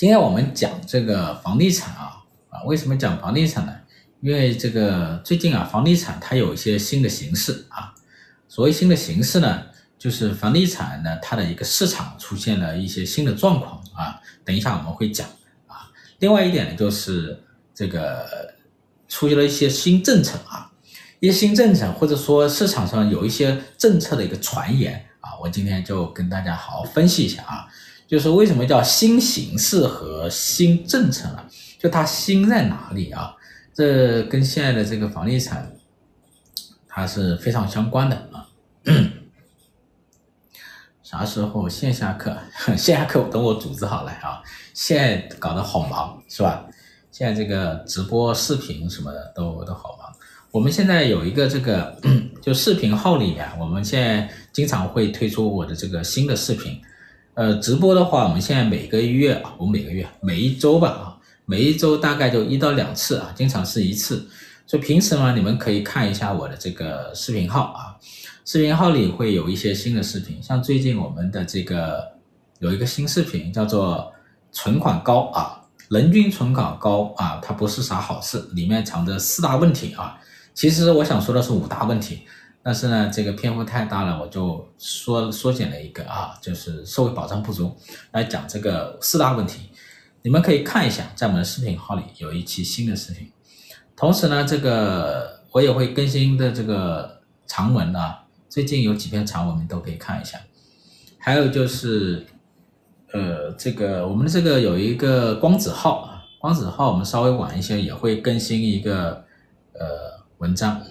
今天我们讲这个房地产啊啊，为什么讲房地产呢？因为这个最近啊，房地产它有一些新的形式啊。所谓新的形式呢，就是房地产呢它的一个市场出现了一些新的状况啊。等一下我们会讲啊。另外一点呢，就是这个出现了一些新政策啊，一些新政策或者说市场上有一些政策的一个传言啊，我今天就跟大家好好分析一下啊。就是为什么叫新形式和新政策呢？就它新在哪里啊？这跟现在的这个房地产，它是非常相关的啊。啥时候线下课？线下课等我组织好了啊。现在搞得好忙是吧？现在这个直播视频什么的都都好忙。我们现在有一个这个就视频号里面，我们现在经常会推出我的这个新的视频。呃，直播的话，我们现在每个月啊，我每个月每一周吧啊，每一周大概就一到两次啊，经常是一次。所以平时呢，你们可以看一下我的这个视频号啊，视频号里会有一些新的视频，像最近我们的这个有一个新视频叫做“存款高啊，人均存款高啊，它不是啥好事”，里面藏着四大问题啊。其实我想说的是五大问题。但是呢，这个篇幅太大了，我就缩缩减了一个啊，就是社会保障不足，来讲这个四大问题。你们可以看一下，在我们的视频号里有一期新的视频。同时呢，这个我也会更新的这个长文啊，最近有几篇长文，你都可以看一下。还有就是，呃，这个我们这个有一个光子号啊，光子号我们稍微晚一些也会更新一个呃文章。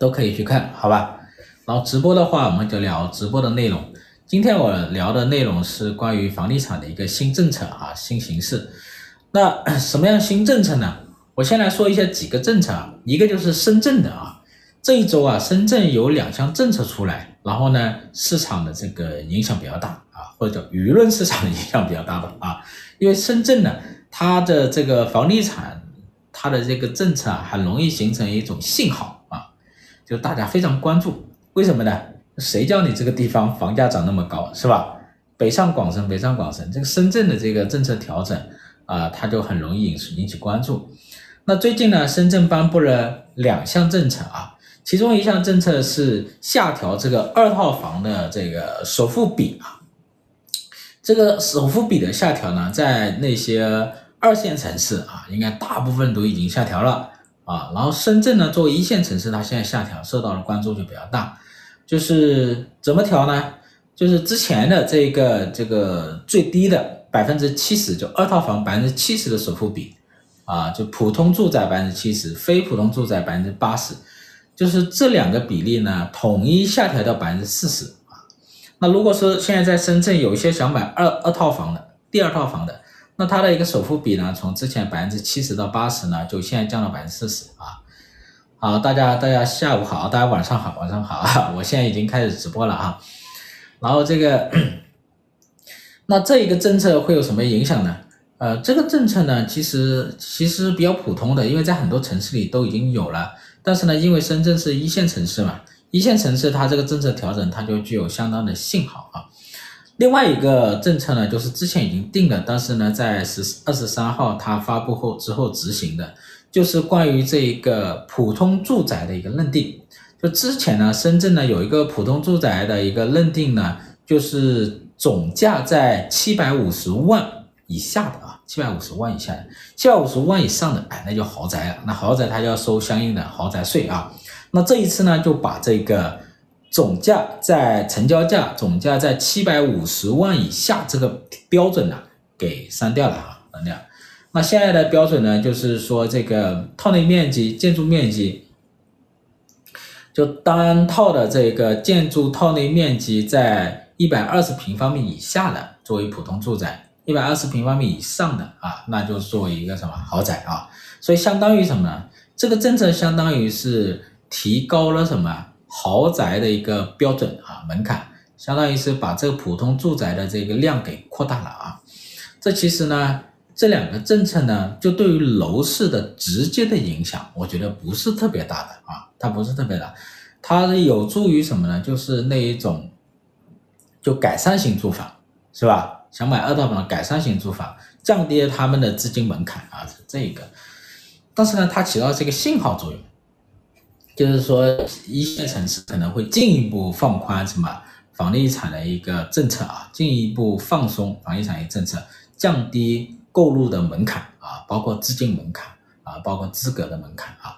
都可以去看，好吧？然后直播的话，我们就聊直播的内容。今天我聊的内容是关于房地产的一个新政策啊，新形式。那 什么样新政策呢？我先来说一下几个政策啊，一个就是深圳的啊，这一周啊，深圳有两项政策出来，然后呢，市场的这个影响比较大啊，或者舆论市场的影响比较大吧啊，因为深圳呢，它的这个房地产，它的这个政策啊，很容易形成一种信号。就大家非常关注，为什么呢？谁叫你这个地方房价涨那么高，是吧？北上广深，北上广深，这个深圳的这个政策调整啊，它就很容易引引起关注。那最近呢，深圳颁布了两项政策啊，其中一项政策是下调这个二套房的这个首付比啊。这个首付比的下调呢，在那些二线城市啊，应该大部分都已经下调了。啊，然后深圳呢，作为一线城市，它现在下调受到的关注就比较大。就是怎么调呢？就是之前的这个这个最低的百分之七十，就二套房百分之七十的首付比，啊，就普通住宅百分之七十，非普通住宅百分之八十，就是这两个比例呢，统一下调到百分之四十啊。那如果说现在在深圳有一些想买二二套房的，第二套房的。那它的一个首付比呢，从之前百分之七十到八十呢，就现在降到百分之四十啊。好，大家大家下午好，大家晚上好，晚上好啊！我现在已经开始直播了啊。然后这个，那这一个政策会有什么影响呢？呃，这个政策呢，其实其实比较普通的，因为在很多城市里都已经有了。但是呢，因为深圳是一线城市嘛，一线城市它这个政策调整，它就具有相当的信号啊。另外一个政策呢，就是之前已经定了，但是呢，在十二十三号它发布后之后执行的，就是关于这一个普通住宅的一个认定。就之前呢，深圳呢有一个普通住宅的一个认定呢，就是总价在七百五十万以下的啊，七百五十万以下的，七百五十万以上的，哎，那就豪宅了。那豪宅它就要收相应的豪宅税啊。那这一次呢，就把这个。总价在成交价总价在七百五十万以下这个标准呢，给删掉了哈，删掉。那现在的标准呢，就是说这个套内面积建筑面积，就单套的这个建筑套内面积在一百二十平方米以下的作为普通住宅，一百二十平方米以上的啊，那就作为一个什么豪宅啊。所以相当于什么呢？这个政策相当于是提高了什么？豪宅的一个标准啊，门槛，相当于是把这个普通住宅的这个量给扩大了啊。这其实呢，这两个政策呢，就对于楼市的直接的影响，我觉得不是特别大的啊，它不是特别大，它有助于什么呢？就是那一种，就改善型住房，是吧？想买二套房改善型住房，降低他们的资金门槛啊，是这个。但是呢，它起到这个信号作用，就是说一线城市可能会进一步放宽什么房地产的一个政策啊，进一步放松房地产的政策，降低购入的门槛啊，包括资金门槛啊，包括资格的门槛啊，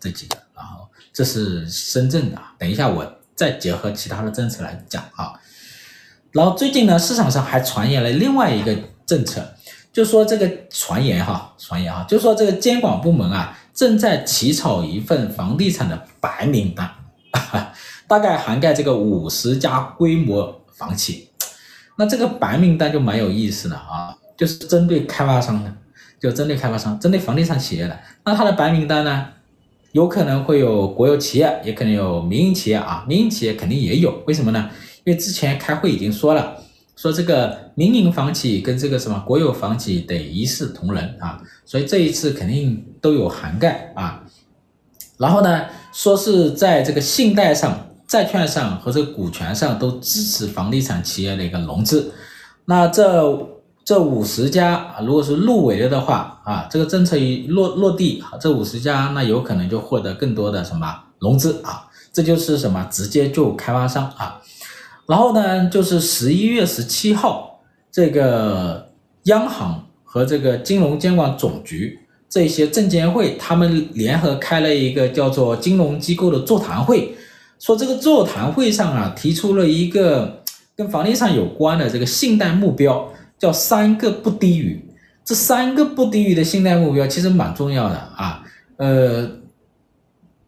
这几个。然后这是深圳的，等一下我再结合其他的政策来讲啊。然后最近呢，市场上还传言了另外一个政策。就说这个传言哈，传言哈，就说这个监管部门啊正在起草一份房地产的白名单，大概涵盖这个五十家规模房企。那这个白名单就蛮有意思的啊，就是针对开发商的，就针对开发商，针对房地产企业的。那它的白名单呢，有可能会有国有企业，也可能有民营企业啊，民营企业肯定也有。为什么呢？因为之前开会已经说了。说这个民营房企跟这个什么国有房企得一视同仁啊，所以这一次肯定都有涵盖啊。然后呢，说是在这个信贷上、债券上和这个股权上都支持房地产企业的一个融资。那这这五十家啊，如果是入围了的话啊，这个政策一落落地，这五十家那有可能就获得更多的什么融资啊，这就是什么直接就开发商啊。然后呢，就是十一月十七号，这个央行和这个金融监管总局这些证监会，他们联合开了一个叫做金融机构的座谈会，说这个座谈会上啊，提出了一个跟房地产有关的这个信贷目标，叫三个不低于。这三个不低于的信贷目标其实蛮重要的啊，呃，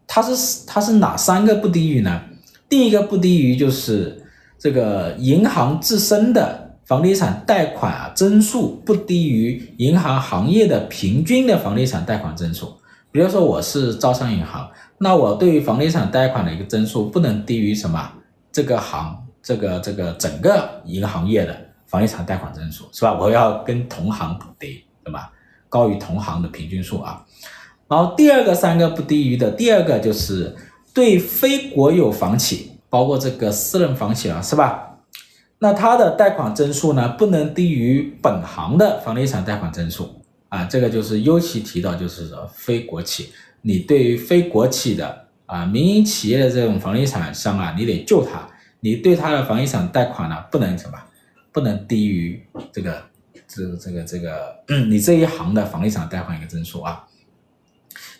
它是它是哪三个不低于呢？第一个不低于就是。这个银行自身的房地产贷款啊，增速不低于银行行业的平均的房地产贷款增速。比如说我是招商银行，那我对于房地产贷款的一个增速不能低于什么？这个行，这个这个整个一个行业的房地产贷款增速是吧？我要跟同行得对吧？高于同行的平均数啊。然后第二个三个不低于的，第二个就是对非国有房企。包括这个私人房企了，是吧？那它的贷款增速呢，不能低于本行的房地产贷款增速啊。这个就是尤其提到，就是说非国企，你对于非国企的啊民营企业的这种房地产商啊，你得救他，你对他的房地产贷款呢，不能什么，不能低于这个这个这个这个你这一行的房地产贷款一个增速啊。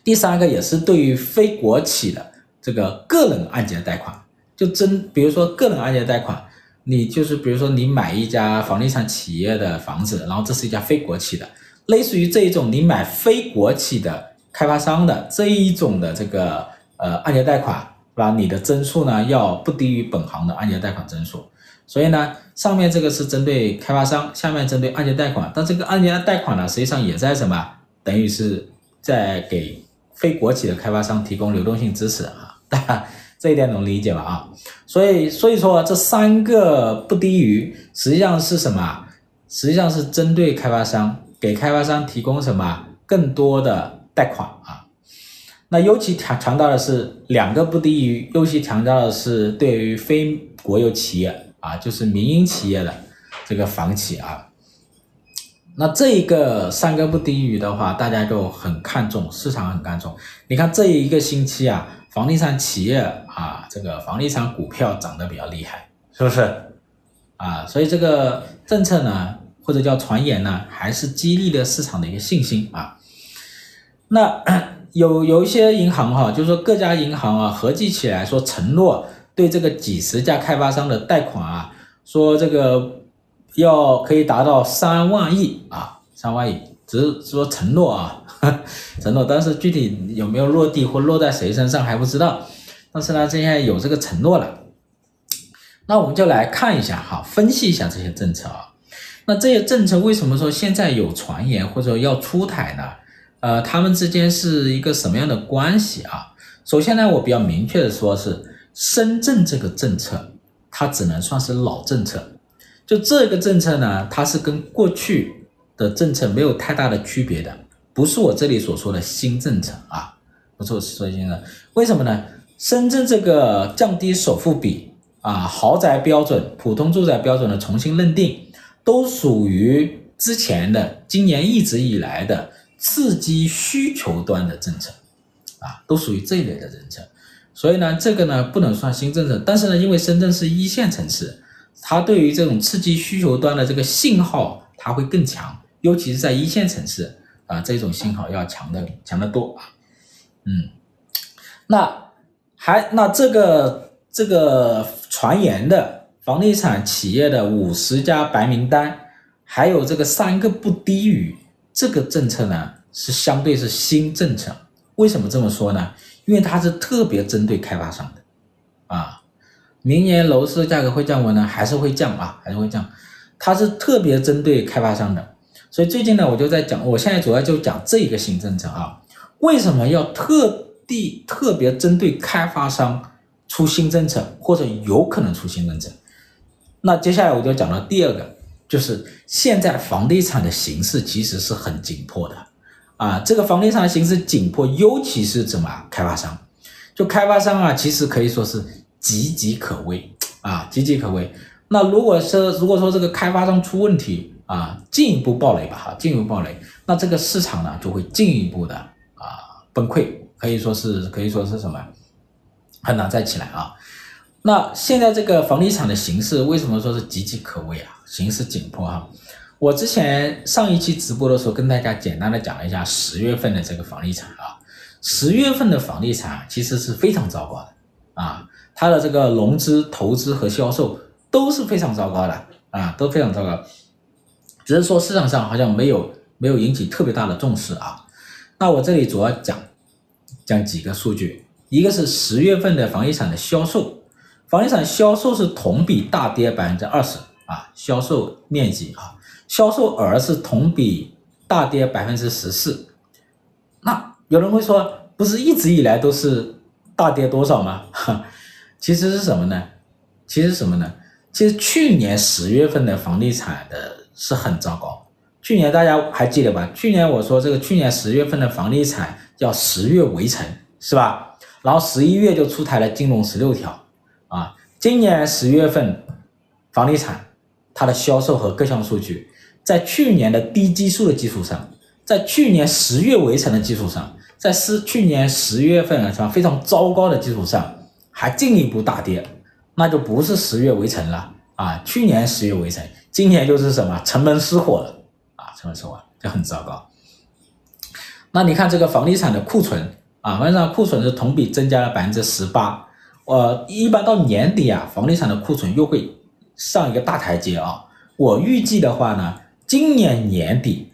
第三个也是对于非国企的这个个人按揭贷款。就真，比如说个人按揭贷款，你就是比如说你买一家房地产企业的房子，然后这是一家非国企的，类似于这一种你买非国企的开发商的这一种的这个呃按揭贷款，是吧？你的增速呢要不低于本行的按揭贷款增速。所以呢，上面这个是针对开发商，下面针对按揭贷款，但这个按揭贷款呢，实际上也在什么？等于是在给非国企的开发商提供流动性支持啊。这一点能理解吧？啊，所以所以说这三个不低于，实际上是什么？实际上是针对开发商，给开发商提供什么更多的贷款啊？那尤其强强调的是两个不低于，尤其强调的是对于非国有企业啊，就是民营企业的这个房企啊。那这一个三个不低于的话，大家就很看重，市场很看重。你看这一个星期啊。房地产企业啊，这个房地产股票涨得比较厉害，是不是？啊，所以这个政策呢，或者叫传言呢，还是激励了市场的一个信心啊。那 有有一些银行哈、啊，就是说各家银行啊，合计起来说承诺对这个几十家开发商的贷款啊，说这个要可以达到三万亿啊，三万亿，只是说承诺啊。承诺，但是具体有没有落地或落在谁身上还不知道。但是呢，现在有这个承诺了，那我们就来看一下哈，分析一下这些政策啊。那这些政策为什么说现在有传言或者要出台呢？呃，他们之间是一个什么样的关系啊？首先呢，我比较明确的说是深圳这个政策，它只能算是老政策。就这个政策呢，它是跟过去的政策没有太大的区别的。不是我这里所说的新政策啊，不是我说新政策，为什么呢？深圳这个降低首付比啊，豪宅标准、普通住宅标准的重新认定，都属于之前的今年一直以来的刺激需求端的政策，啊，都属于这一类的政策。所以呢，这个呢不能算新政策，但是呢，因为深圳是一线城市，它对于这种刺激需求端的这个信号，它会更强，尤其是在一线城市啊，这种信号要强的强得多啊。嗯，那还那这个这个传言的房地产企业的五十家白名单，还有这个三个不低于，这个政策呢是相对是新政策。为什么这么说呢？因为它是特别针对开发商的，啊，明年楼市价格会降温呢，还是会降啊，还是会降，它是特别针对开发商的，所以最近呢，我就在讲，我现在主要就讲这一个新政策啊，为什么要特地特别针对开发商出新政策，或者有可能出新政策？那接下来我就讲到第二个，就是现在房地产的形势其实是很紧迫的。啊，这个房地产的形势紧迫，尤其是怎么开发商，就开发商啊，其实可以说是岌岌可危啊，岌岌可危。那如果说如果说这个开发商出问题啊，进一步暴雷吧，哈，进一步暴雷，那这个市场呢就会进一步的啊崩溃，可以说是可以说是什么，很难再起来啊。那现在这个房地产的形势为什么说是岌岌可危啊？形势紧迫哈。我之前上一期直播的时候，跟大家简单的讲了一下十月份的这个房地产啊，十月份的房地产其实是非常糟糕的啊，它的这个融资、投资和销售都是非常糟糕的啊，都非常糟糕，只是说市场上好像没有没有引起特别大的重视啊。那我这里主要讲讲几个数据，一个是十月份的房地产的销售，房地产销售是同比大跌百分之二十啊，销售面积啊。销售额是同比大跌百分之十四，那有人会说，不是一直以来都是大跌多少吗？哈，其实是什么呢？其实什么呢？其实去年十月份的房地产的是很糟糕。去年大家还记得吧？去年我说这个去年十月份的房地产叫十月围城，是吧？然后十一月就出台了金融十六条啊。今年十月份房地产它的销售和各项数据。在去年的低基数的基础上，在去年十月围城的基础上，在是去年十月份啊，是吧，非常糟糕的基础上，还进一步大跌，那就不是十月围城了啊！去年十月围城，今年就是什么城门失火了啊！城门失火就很糟糕。那你看这个房地产的库存啊，房地产库存是同比增加了百分之十八。呃，一般到年底啊，房地产的库存又会上一个大台阶啊。我预计的话呢。今年年底，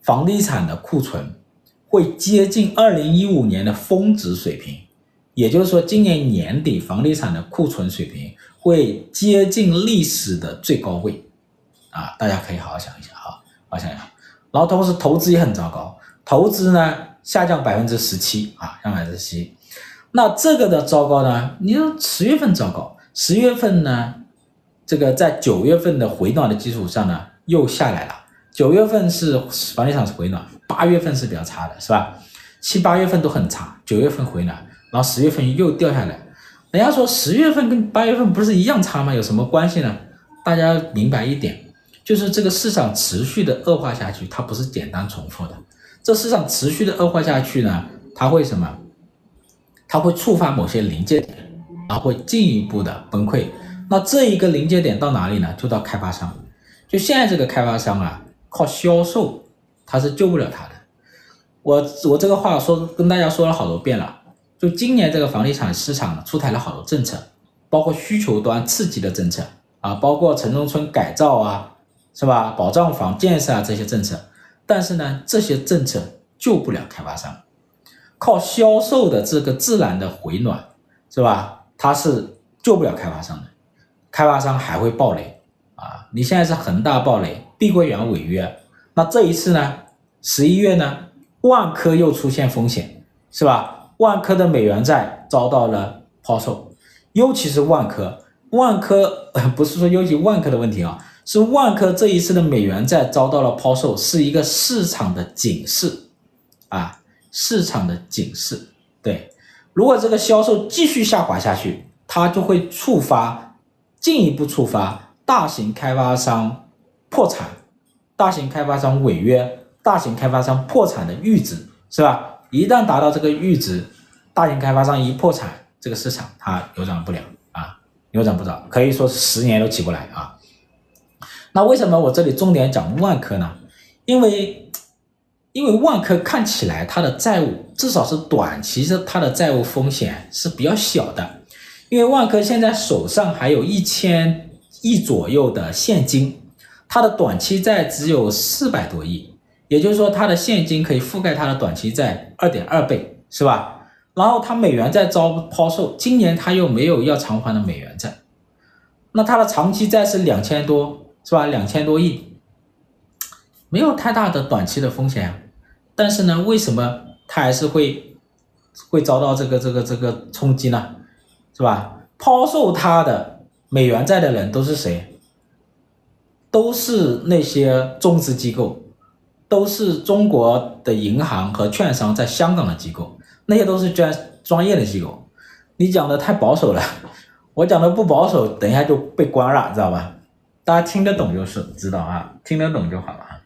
房地产的库存会接近二零一五年的峰值水平，也就是说，今年年底房地产的库存水平会接近历史的最高位，啊，大家可以好好想一想啊，好好想一想。然后同时投资也很糟糕，投资呢下降百分之十七啊，下降百分之十七。那这个的糟糕呢？你说十月份糟糕，十月份呢，这个在九月份的回暖的基础上呢？又下来了，九月份是房地产是回暖，八月份是比较差的，是吧？七八月份都很差，九月份回暖，然后十月份又掉下来。人家说十月份跟八月份不是一样差吗？有什么关系呢？大家明白一点，就是这个市场持续的恶化下去，它不是简单重复的。这市场持续的恶化下去呢，它会什么？它会触发某些临界点，然后会进一步的崩溃。那这一个临界点到哪里呢？就到开发商。就现在这个开发商啊，靠销售他是救不了他的。我我这个话说跟大家说了好多遍了。就今年这个房地产市场出台了好多政策，包括需求端刺激的政策啊，包括城中村改造啊，是吧？保障房建设啊这些政策。但是呢，这些政策救不了开发商，靠销售的这个自然的回暖，是吧？它是救不了开发商的，开发商还会暴雷。啊，你现在是恒大暴雷，碧桂园违约，那这一次呢？十一月呢？万科又出现风险，是吧？万科的美元债遭到了抛售，尤其是万科，万科 不是说尤其万科的问题啊，是万科这一次的美元债遭到了抛售，是一个市场的警示啊，市场的警示。对，如果这个销售继续下滑下去，它就会触发进一步触发。大型开发商破产、大型开发商违约、大型开发商破产的阈值，是吧？一旦达到这个阈值，大型开发商一破产，这个市场它扭转不了啊，扭转不了，可以说是十年都起不来啊。那为什么我这里重点讲万科呢？因为，因为万科看起来它的债务至少是短期的，它的债务风险是比较小的，因为万科现在手上还有一千亿左右的现金，它的短期债只有四百多亿，也就是说它的现金可以覆盖它的短期债二点二倍，是吧？然后它美元债遭抛售，今年它又没有要偿还的美元债，那它的长期债是两千多。是吧？两千多亿，没有太大的短期的风险。但是呢，为什么它还是会会遭到这个这个这个冲击呢？是吧？抛售它的美元债的人都是谁？都是那些中资机构，都是中国的银行和券商在香港的机构，那些都是专专业的机构。你讲的太保守了，我讲的不保守，等一下就被关了，知道吧？大家听得懂就是知道啊，听得懂就好了啊。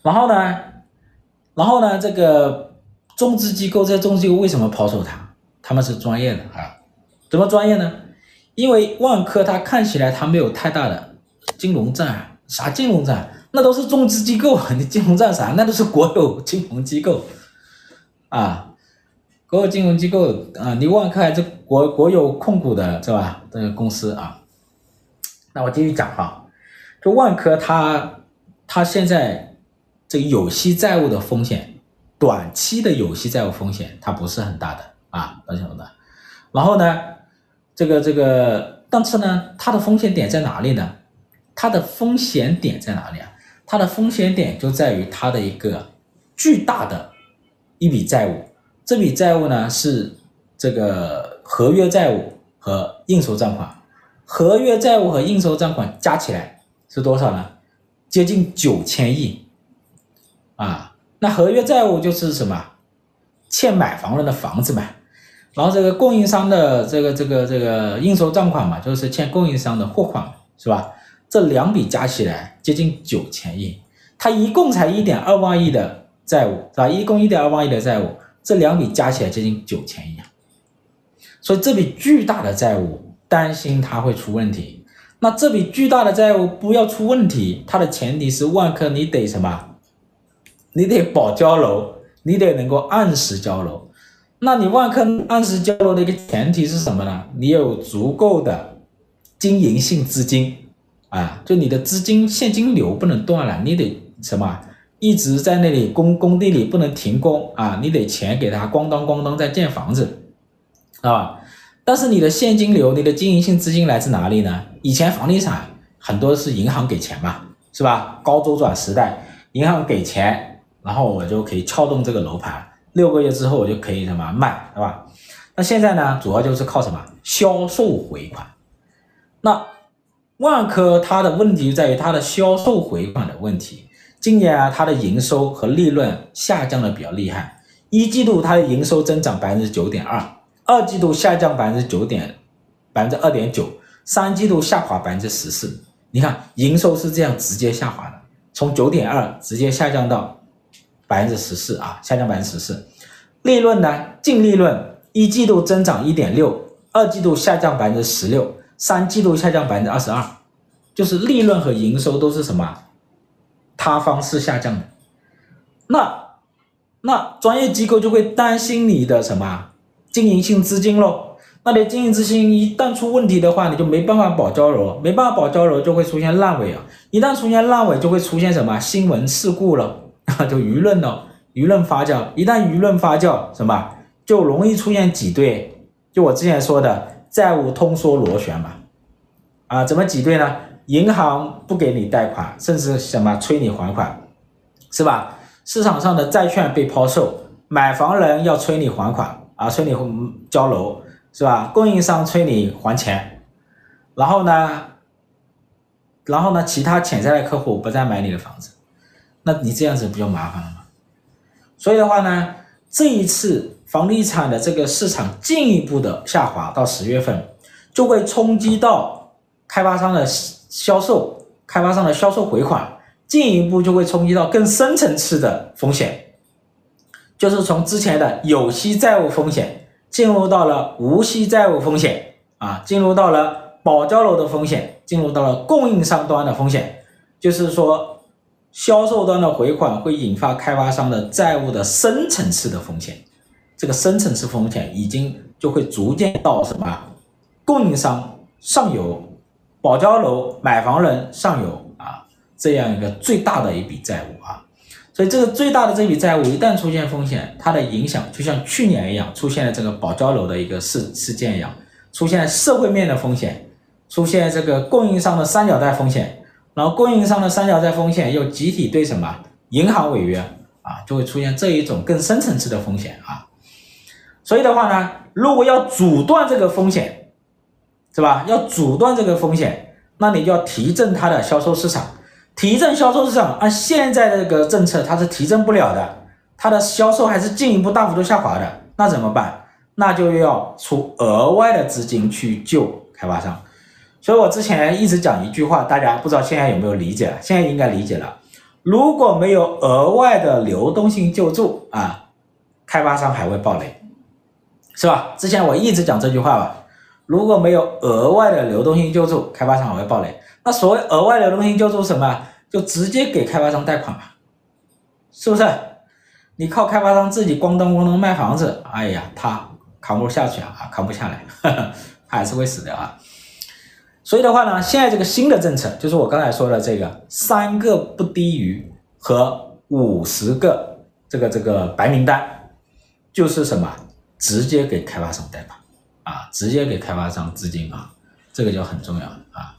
然后呢，然后呢，这个中资机构，在中资为什么抛售它？他们是专业的啊，怎么专业呢？因为万科它看起来它没有太大的金融债，啥金融债？那都是中资机构，你金融债啥？那都是国有金融机构啊，国有金融机构啊，你万科还是国国有控股的，是吧？这个公司啊。那我继续讲哈，就万科它它现在这个有息债务的风险，短期的有息债务风险它不是很大的啊，不是很大。然后呢，这个这个，但是呢，它的风险点在哪里呢？它的风险点在哪里啊？它的风险点就在于它的一个巨大的一笔债务，这笔债务呢是这个合约债务和应收账款。合约债务和应收账款加起来是多少呢？接近九千亿啊！那合约债务就是什么？欠买房人的房子嘛。然后这个供应商的这个这个这个应收账款嘛，就是欠供应商的货款，是吧？这两笔加起来接近九千亿，它一共才一点二万亿的债务，是吧？一共一点二万亿的债务，这两笔加起来接近九千亿！所以这笔巨大的债务。担心它会出问题，那这笔巨大的债务不要出问题，它的前提是万科你得什么？你得保交楼，你得能够按时交楼。那你万科按时交楼的一个前提是什么呢？你有足够的经营性资金啊，就你的资金现金流不能断了，你得什么？一直在那里工工地里不能停工啊，你得钱给他咣当咣当在建房子，啊。但是你的现金流、你的经营性资金来自哪里呢？以前房地产很多是银行给钱嘛，是吧？高周转时代，银行给钱，然后我就可以撬动这个楼盘，六个月之后我就可以什么卖，是吧？那现在呢，主要就是靠什么？销售回款。那万科它的问题在于它的销售回款的问题。今年啊，它的营收和利润下降的比较厉害，一季度它的营收增长百分之九点二。二季度下降百分之九点，百分之二点九，三季度下滑百分之十四。你看营收是这样直接下滑的，从九点二直接下降到百分之十四啊，下降百分之十四。利润呢，净利润一季度增长一点六，二季度下降百分之十六，三季度下降百分之二十二，就是利润和营收都是什么？塌方式下降的。那那专业机构就会担心你的什么？经营性资金喽，那你经营资金一旦出问题的话，你就没办法保交楼，没办法保交楼就会出现烂尾啊！一旦出现烂尾，就会出现什么新闻事故了啊，就舆论了，舆论发酵。一旦舆论发酵，什么就容易出现挤兑，就我之前说的债务通缩螺旋嘛。啊，怎么挤兑呢？银行不给你贷款，甚至什么催你还款，是吧？市场上的债券被抛售，买房人要催你还款。啊，催你交楼是吧？供应商催你还钱，然后呢，然后呢，其他潜在的客户不再买你的房子，那你这样子不就麻烦了吗？所以的话呢，这一次房地产的这个市场进一步的下滑到十月份，就会冲击到开发商的销售，开发商的销售回款，进一步就会冲击到更深层次的风险，就是从之前的有息债务风险进入到了无息债务风险啊，进入到了保交楼的风险，进入到了供应商端的风险，就是说销售端的回款会引发开发商的债务的深层次的风险，这个深层次风险已经就会逐渐到什么供应商上游。保交楼买房人上游啊，这样一个最大的一笔债务啊，所以这个最大的这笔债务一旦出现风险，它的影响就像去年一样，出现了这个保交楼的一个事事件一样，出现社会面的风险，出现这个供应商的三角债风险，然后供应商的三角债风险又集体对什么银行违约啊，就会出现这一种更深层次的风险啊，所以的话呢，如果要阻断这个风险。是吧？要阻断这个风险，那你就要提振它的销售市场。提振销售是什么，按现在这个政策，它是提振不了的，它的销售还是进一步大幅度下滑的。那怎么办？那就要出额外的资金去救开发商。所以我之前一直讲一句话，大家不知道现在有没有理解？现在应该理解了。如果没有额外的流动性救助啊，开发商还会暴雷，是吧？之前我一直讲这句话吧。如果没有额外的流动性救助，开发商还会暴雷。那所谓额外流动性救助什么？就直接给开发商贷款嘛，是不是？你靠开发商自己咣当咣当卖房子，哎呀，他扛不下去啊，扛不下来，呵呵，他还是会死的啊。所以的话呢，现在这个新的政策，就是我刚才说的这个三个不低于和五十个这个这个白名单，就是什么？直接给开发商贷款。啊，直接给开发商资金啊，这个就很重要啊。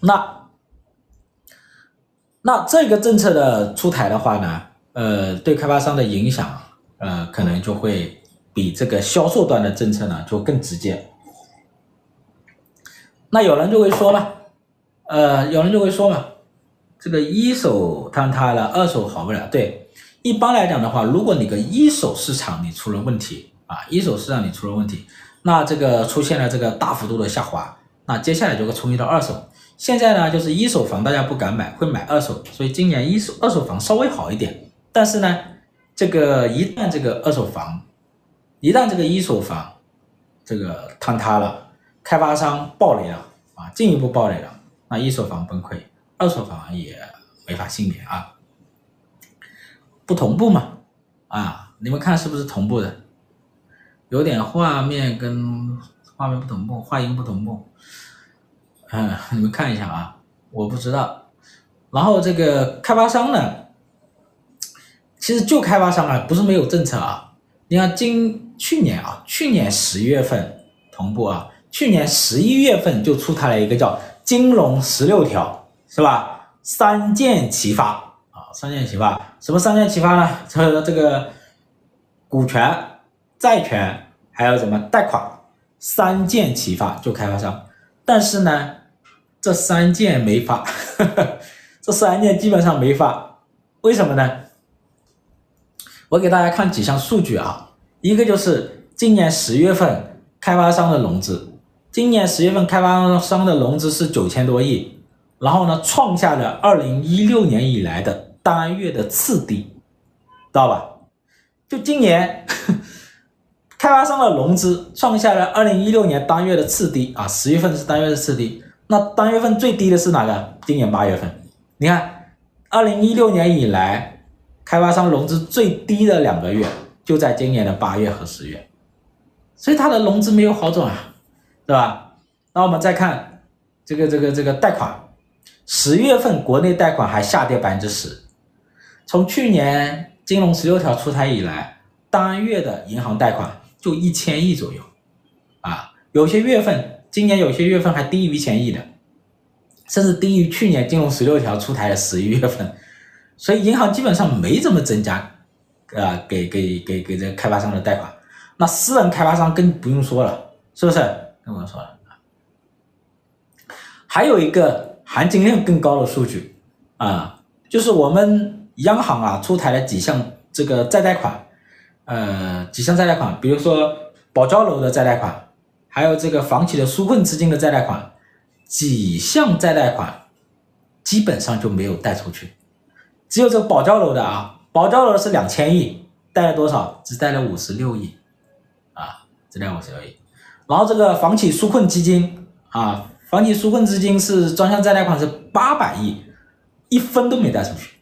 那那这个政策的出台的话呢，呃，对开发商的影响，呃，可能就会比这个销售端的政策呢就更直接。那有人就会说了，呃，有人就会说嘛，这个一手坍塌了，二手好不了。对，一般来讲的话，如果你个一手市场你出了问题啊，一手市场你出了问题。那这个出现了这个大幅度的下滑，那接下来就会冲击到二手。现在呢，就是一手房大家不敢买，会买二手，所以今年一手、二手房稍微好一点。但是呢，这个一旦这个二手房，一旦这个一手房这个坍塌了，开发商暴雷了啊，进一步暴雷了，那一手房崩溃，二手房也没法幸免啊。不同步嘛，啊，你们看是不是同步的？有点画面跟画面不同步，画音不同步，嗯，你们看一下啊，我不知道。然后这个开发商呢，其实就开发商啊，不是没有政策啊。你看今去年啊，去年十一月份同步啊，去年十一月份就出台了一个叫“金融十六条”，是吧？三箭齐发啊，三箭齐发，什么三箭齐发呢？这这个股权。债权还有什么贷款，三件齐发就开发商，但是呢，这三件没发，这三件基本上没发，为什么呢？我给大家看几项数据啊，一个就是今年十月份开发商的融资，今年十月份开发商的融资是九千多亿，然后呢，创下了二零一六年以来的单月的次低，知道吧？就今年。开发商的融资创下了二零一六年单月的次低啊，十月份是单月的次低。那单月份最低的是哪个？今年八月份。你看，二零一六年以来，开发商融资最低的两个月就在今年的八月和十月，所以它的融资没有好转啊，对吧？那我们再看这个这个这个贷款，十月份国内贷款还下跌百分之十，从去年金融十六条出台以来，单月的银行贷款。就一千亿左右，啊，有些月份，今年有些月份还低于一千亿的，甚至低于去年金融十六条出台的十一月份，所以银行基本上没怎么增加，啊，给给给给这开发商的贷款，那私人开发商更不用说了，是不是？跟我说了，还有一个含金量更高的数据啊，就是我们央行啊出台了几项这个再贷款。呃，几项再贷款，比如说保交楼的再贷款，还有这个房企的纾困资金的再贷款，几项再贷款，基本上就没有贷出去，只有这个保交楼的啊，保交楼是两千亿，贷了多少？只贷了五十六亿，啊，只贷五十六亿。然后这个房企纾困基金啊，房企纾困资金是专项再贷款是八百亿，一分都没贷出去，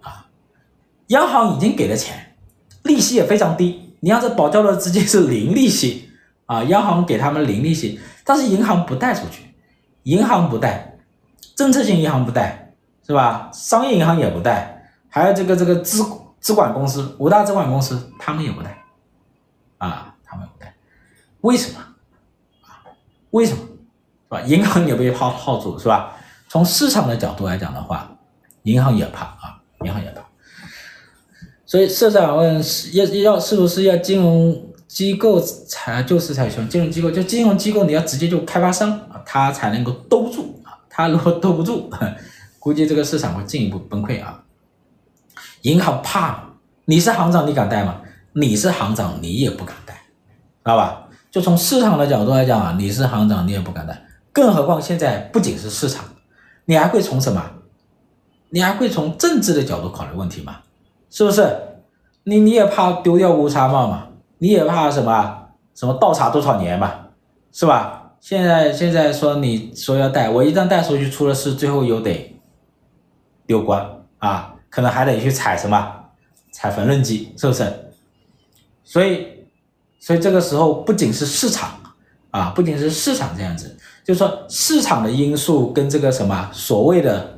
啊，央行已经给了钱，利息也非常低，你要这保交的资金是零利息啊，央行给他们零利息，但是银行不贷出去，银行不贷。政策性银行不贷是吧？商业银行也不贷，还有这个这个资资管公司，五大资管公司他们也不贷，啊，他们不贷，为什么？啊，为什么？是吧？银行也被套套住是吧？从市场的角度来讲的话，银行也怕啊，银行也怕。所以社长问：要要是不是要金融机构才就是才行？金融机构就金融机构你要直接就开发商啊，他才能够兜住啊。他如果兜不住，估计这个市场会进一步崩溃啊！银行怕，你是行长，你敢贷吗？你是行长，你也不敢贷，知道吧？就从市场的角度来讲啊，你是行长，你也不敢贷，更何况现在不仅是市场，你还会从什么？你还会从政治的角度考虑问题吗？是不是？你你也怕丢掉乌纱帽嘛？你也怕什么？什么倒茶多少年嘛？是吧？现在现在说你说要带，我一旦带出去出了事，最后又得丢官啊，可能还得去踩什么踩缝纫机，是不是？所以所以这个时候不仅是市场啊，不仅是市场这样子，就是说市场的因素跟这个什么所谓的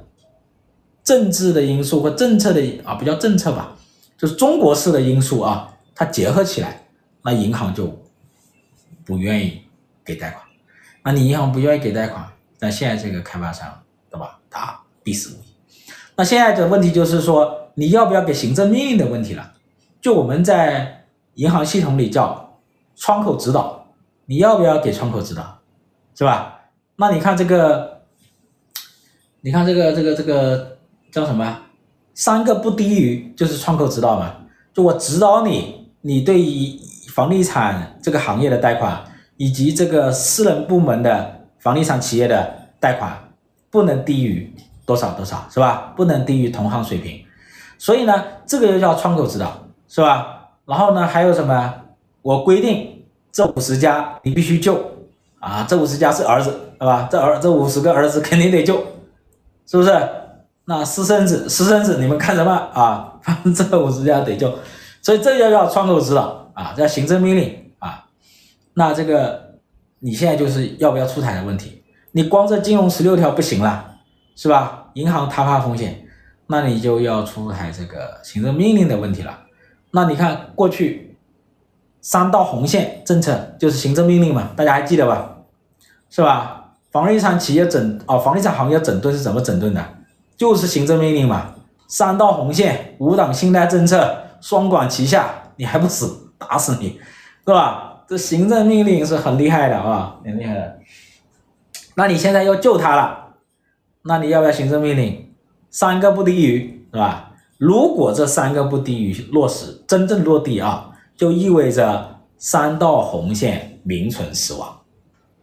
政治的因素或政策的啊，不叫政策吧，就是中国式的因素啊，它结合起来，那银行就不愿意给贷款。那你银行不愿意给贷款，那现在这个开发商，对吧？他必死无疑。那现在的问题就是说，你要不要给行政命令的问题了？就我们在银行系统里叫窗口指导，你要不要给窗口指导，是吧？那你看这个，你看这个这个这个叫什么？三个不低于就是窗口指导嘛？就我指导你，你对于房地产这个行业的贷款。以及这个私人部门的房地产企业的贷款不能低于多少多少，是吧？不能低于同行水平。所以呢，这个就叫窗口指导，是吧？然后呢，还有什么？我规定这五十家你必须救啊，这五十家是儿子，是吧？这儿这五十个儿子肯定得救，是不是？那私生子私生子你们看什么啊？反正这五十家得救，所以这就叫窗口指导啊，叫行政命令啊。那这个你现在就是要不要出台的问题，你光这金融十六条不行了，是吧？银行他怕风险，那你就要出台这个行政命令的问题了。那你看过去三道红线政策就是行政命令嘛，大家还记得吧？是吧？房地产企业整哦，房地产行业整顿是怎么整顿的？就是行政命令嘛。三道红线，五档信贷政策，双管齐下，你还不死，打死你，是吧？这行政命令是很厉害的啊，很厉害的。那你现在要救他了，那你要不要行政命令？三个不低于，是吧？如果这三个不低于落实，真正落地啊，就意味着三道红线名存实亡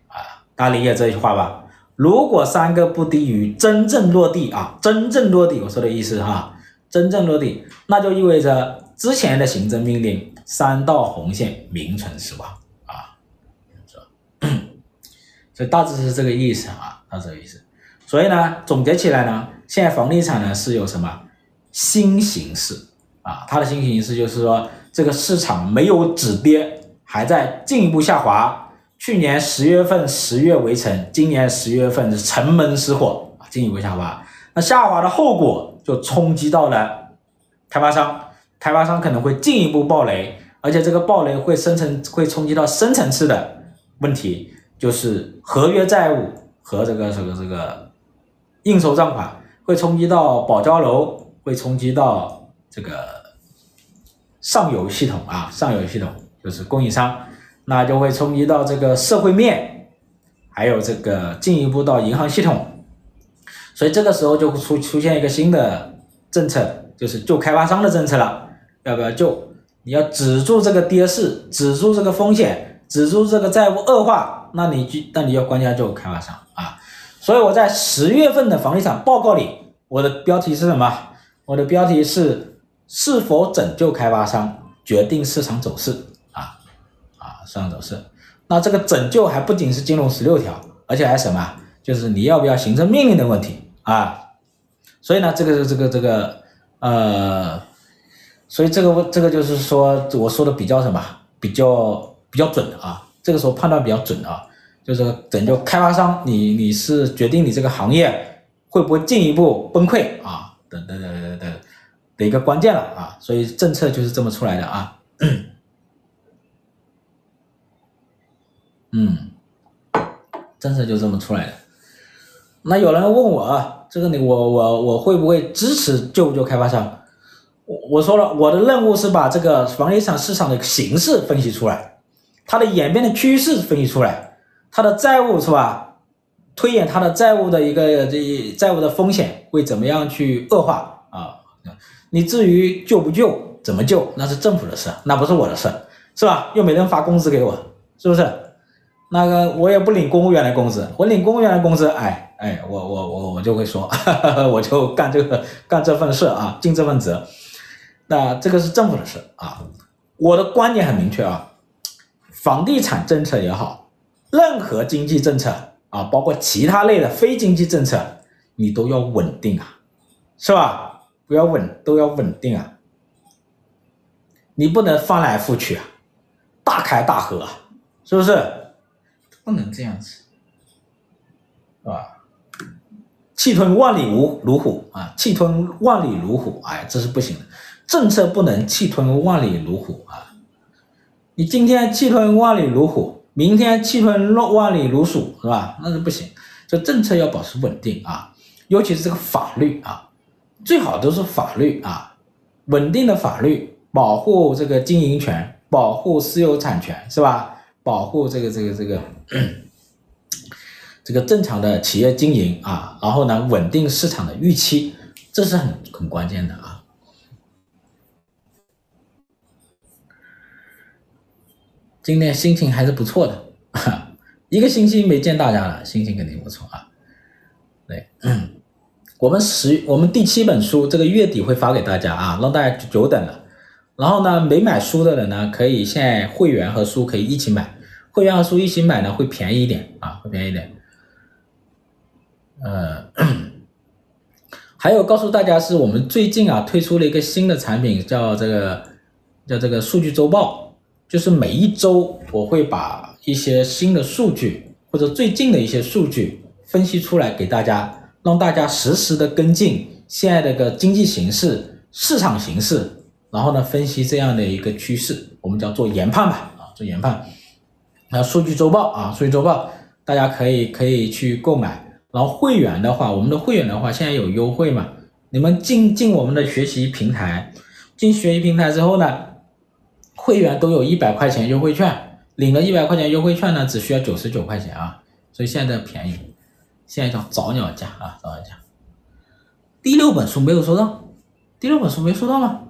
啊！大家理解这句话吧？如果三个不低于真正落地啊，真正落地，我说的意思哈，真正落地，那就意味着之前的行政命令。三道红线名存实亡啊，是吧？所以大致是这个意思啊，大致这个意思。所以呢，总结起来呢，现在房地产呢是有什么新形势啊？它的新形势就是说，这个市场没有止跌，还在进一步下滑。去年十月份十月围城，今年十月份是城门失火啊，进一步下滑。那下滑的后果就冲击到了开发商。开发商可能会进一步暴雷，而且这个暴雷会生成会冲击到深层次的问题，就是合约债务和这个这个这个应收账款会冲击到保交楼，会冲击到这个上游系统啊，上游系统就是供应商，那就会冲击到这个社会面，还有这个进一步到银行系统，所以这个时候就会出出现一个新的政策，就是救开发商的政策了。要不要救？你要止住这个跌势，止住这个风险，止住这个债务恶化，那你就那你要关键救开发商啊。所以我在十月份的房地产报告里，我的标题是什么？我的标题是是否拯救开发商，决定市场走势上涨，走势。那这个拯救还不仅是金融十六条，而且还什么？就是你要不要行政命令的问题啊。所以呢，这个这个这个呃，所以这个这个就是说，我说的比较什么？比较比较准啊。这个时候判断比较准啊，就是拯救开发商，你你是决定你这个行业会不会进一步崩溃啊？等等等等等的一个关键了啊。所以政策就是这么出来的啊。嗯，政策就这么出来的。那有人问我啊，这个你我我我会不会支持救不救开发商？我我说了，我的任务是把这个房地产市场的形势分析出来，它的演变的趋势分析出来，它的债务是吧？推演它的债务的一个这债务的风险会怎么样去恶化啊？你至于救不救，怎么救，那是政府的事，那不是我的事，是吧？又没人发工资给我，是不是？那个我也不领公务员的工资，我领公务员的工资，哎哎，我我我我就会说，哈哈，我就干这个 干这份事啊，尽这份责。那这个是政府的事啊，我的观点很明确啊，房地产政策也好，任何经济政策啊，包括其他类的非经济政策，你都要稳定啊，是吧？不要稳，都要稳定啊，你不能翻来覆去啊，大开大合啊，是不是？不能这样子，是吧？气吞万里如如虎啊，气吞万里如虎，哎，这是不行的。政策不能气吞万里如虎啊！你今天气吞万里如虎，明天气吞万里如鼠，是吧？那是不行。这政策要保持稳定啊，尤其是这个法律啊，最好都是法律啊，稳定的法律，保护这个经营权，保护私有产权，是吧？保护这个这个这个 这个正常的企业经营啊，然后呢，稳定市场的预期，这是很很关键的啊。今天心情还是不错的，一个星期没见大家了，心情肯定不错啊。对，我们十我们第七本书这个月底会发给大家啊，让大家久等了。然后呢，没买书的人呢，可以现在会员和书可以一起买，会员和书一起买呢会便宜一点啊，会便宜一点。呃，还有告诉大家是我们最近啊推出了一个新的产品，叫这个叫这个数据周报，就是每一周我会把一些新的数据或者最近的一些数据分析出来给大家，让大家实时的跟进现在的个经济形势、市场形势。然后呢，分析这样的一个趋势，我们叫做研判吧，啊，做研判。那数据周报啊，数据周报，大家可以可以去购买。然后会员的话，我们的会员的话，现在有优惠嘛？你们进进我们的学习平台，进学习平台之后呢，会员都有一百块钱优惠券，领了一百块钱优惠券呢，只需要九十九块钱啊，所以现在便宜，现在叫早鸟价啊，早鸟价。第六本书没有收到，第六本书没收到吗？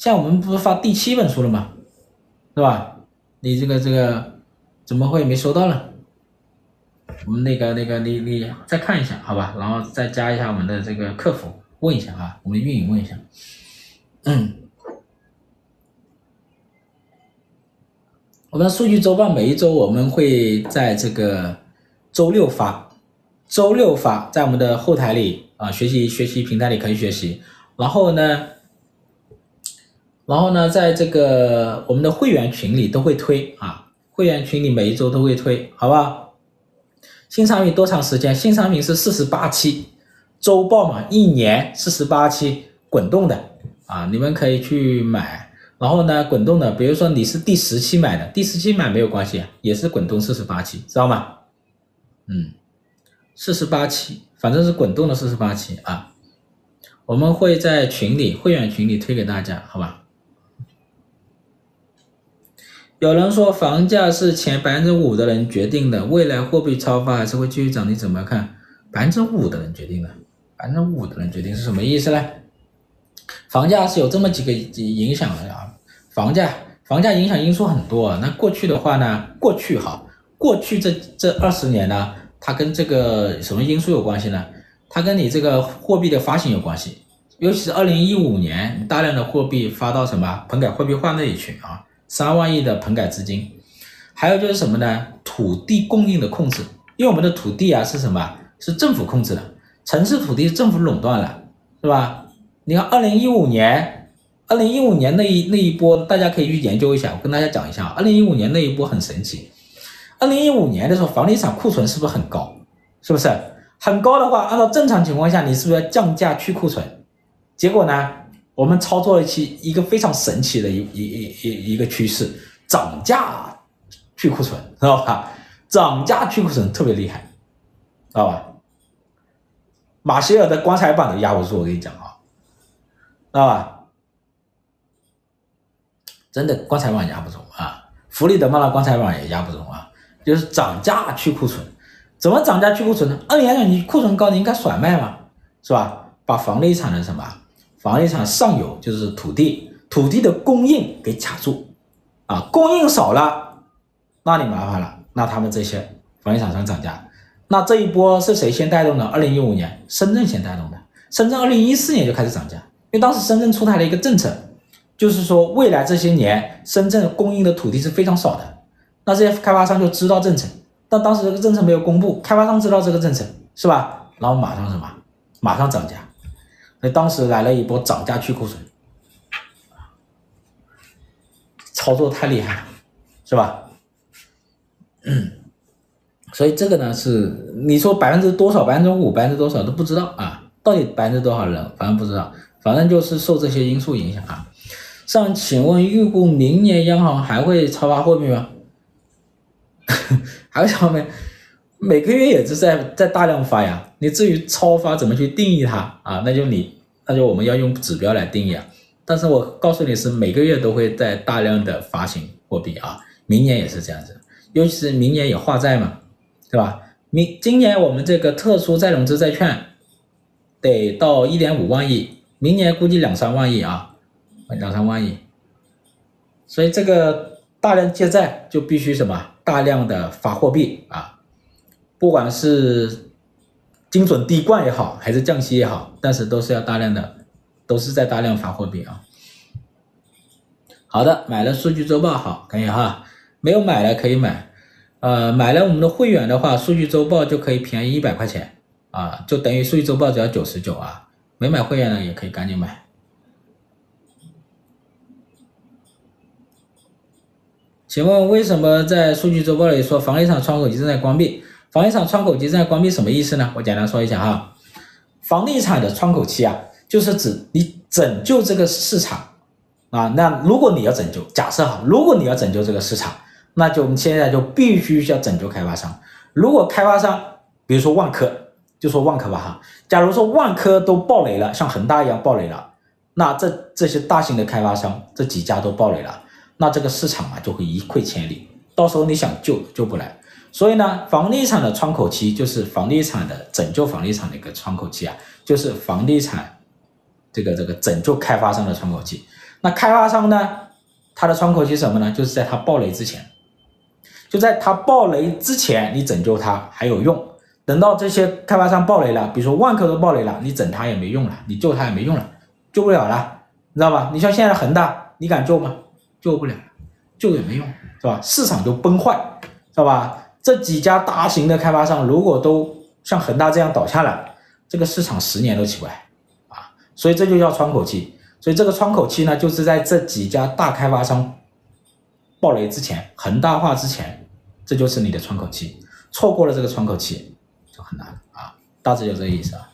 像我们不是发第七本书了吗？是吧？你这个这个怎么会没收到呢？我们那个那个你你再看一下好吧，然后再加一下我们的这个客服问一下啊，我们运营问一下。嗯，我们的数据周报每一周我们会在这个周六发，周六发在我们的后台里啊，学习学习平台里可以学习，然后呢。然后呢，在这个我们的会员群里都会推啊，会员群里每一周都会推，好吧？新产品多长时间？新产品是四十八期周报嘛，一年四十八期滚动的啊，你们可以去买。然后呢，滚动的，比如说你是第十期买的，第十期买没有关系，也是滚动四十八期，知道吗？嗯，四十八期，反正是滚动的四十八期啊。我们会在群里会员群里推给大家，好吧？有人说房价是前百分之五的人决定的，未来货币超发还是会继续涨？你怎么看？百分之五的人决定的，百分之五的人决定是什么意思呢？房价是有这么几个影响的啊，房价房价影响因素很多啊。那过去的话呢，过去哈，过去这这二十年呢，它跟这个什么因素有关系呢？它跟你这个货币的发行有关系，尤其是二零一五年大量的货币发到什么棚改货币化那里去啊，三万亿的棚改资金，还有就是什么呢？土地供应的控制，因为我们的土地啊是什么？是政府控制的，城市土地政府垄断了，是吧？你看二零一五年，二零一五年那一那一波，大家可以去研究一下，我跟大家讲一下，二零一五年那一波很神奇。二零一五年的时候，房地产库存是不是很高？是不是很高的话，按照正常情况下，你是不是要降价去库存？结果呢，我们操作了一期一个非常神奇的一一一一一个趋势，涨价去库存，知道吧？涨价去库存特别厉害，知道吧？马歇尔的棺材板都压不住，我跟你讲啊，知道吧？真的棺材板压不住啊，弗里德曼的棺材板也压不住啊。就是涨价去库存，怎么涨价去库存呢？按理来讲，你库存高，你应该甩卖嘛，是吧？把房地产的什么，房地产上游就是土地，土地的供应给卡住，啊，供应少了，那你麻烦了，那他们这些房地产商涨价，那这一波是谁先带动的？二零一五年深圳先带动的，深圳二零一四年就开始涨价，因为当时深圳出台了一个政策，就是说未来这些年深圳供应的土地是非常少的。那这些开发商就知道政策，但当时这个政策没有公布，开发商知道这个政策是吧？然后马上什么？马上涨价，那当时来了一波涨价去库存，操作太厉害了，是吧？嗯，所以这个呢是你说百分之多少，百分之五，百分之多少都不知道啊，到底百分之多少人，反正不知道，反正就是受这些因素影响啊。上，请问预估明年央行还会超发货币吗？还有上面每个月也是在在大量发呀，你至于超发怎么去定义它啊？那就你那就我们要用指标来定义啊。但是我告诉你是每个月都会在大量的发行货币啊，明年也是这样子，尤其是明年有化债嘛，对吧？明今年我们这个特殊再融资债券得到一点五万亿，明年估计两三万亿啊，两三万亿，所以这个大量借债就必须什么？大量的发货币啊，不管是精准滴灌也好，还是降息也好，但是都是要大量的，都是在大量发货币啊。好的，买了数据周报好，可以哈。没有买了可以买，呃，买了我们的会员的话，数据周报就可以便宜一百块钱啊，就等于数据周报只要九十九啊。没买会员的，也可以赶紧买。请问为什么在数据周报里说房地产窗口期正在关闭？房地产窗口期正在关闭什么意思呢？我简单说一下哈，房地产的窗口期啊，就是指你拯救这个市场啊。那如果你要拯救，假设哈，如果你要拯救这个市场，那就我们现在就必须要拯救开发商。如果开发商，比如说万科，就说万科吧哈，假如说万科都爆雷了，像恒大一样爆雷了，那这这些大型的开发商这几家都爆雷了。那这个市场啊就会一溃千里，到时候你想救救不来。所以呢，房地产的窗口期就是房地产的拯救房地产的一个窗口期啊，就是房地产这个这个拯救开发商的窗口期。那开发商呢，他的窗口期什么呢？就是在他爆雷之前，就在他爆雷之前，你拯救他还有用。等到这些开发商爆雷了，比如说万科都爆雷了，你整他也没用了，你救他也没用了，救不了了，你知道吧？你像现在恒大，你敢救吗？救不了，救也没用，是吧？市场就崩坏，知道吧？这几家大型的开发商如果都像恒大这样倒下了，这个市场十年都起不来啊！所以这就叫窗口期。所以这个窗口期呢，就是在这几家大开发商爆雷之前、恒大化之前，这就是你的窗口期。错过了这个窗口期就很难啊！大致就这个意思啊。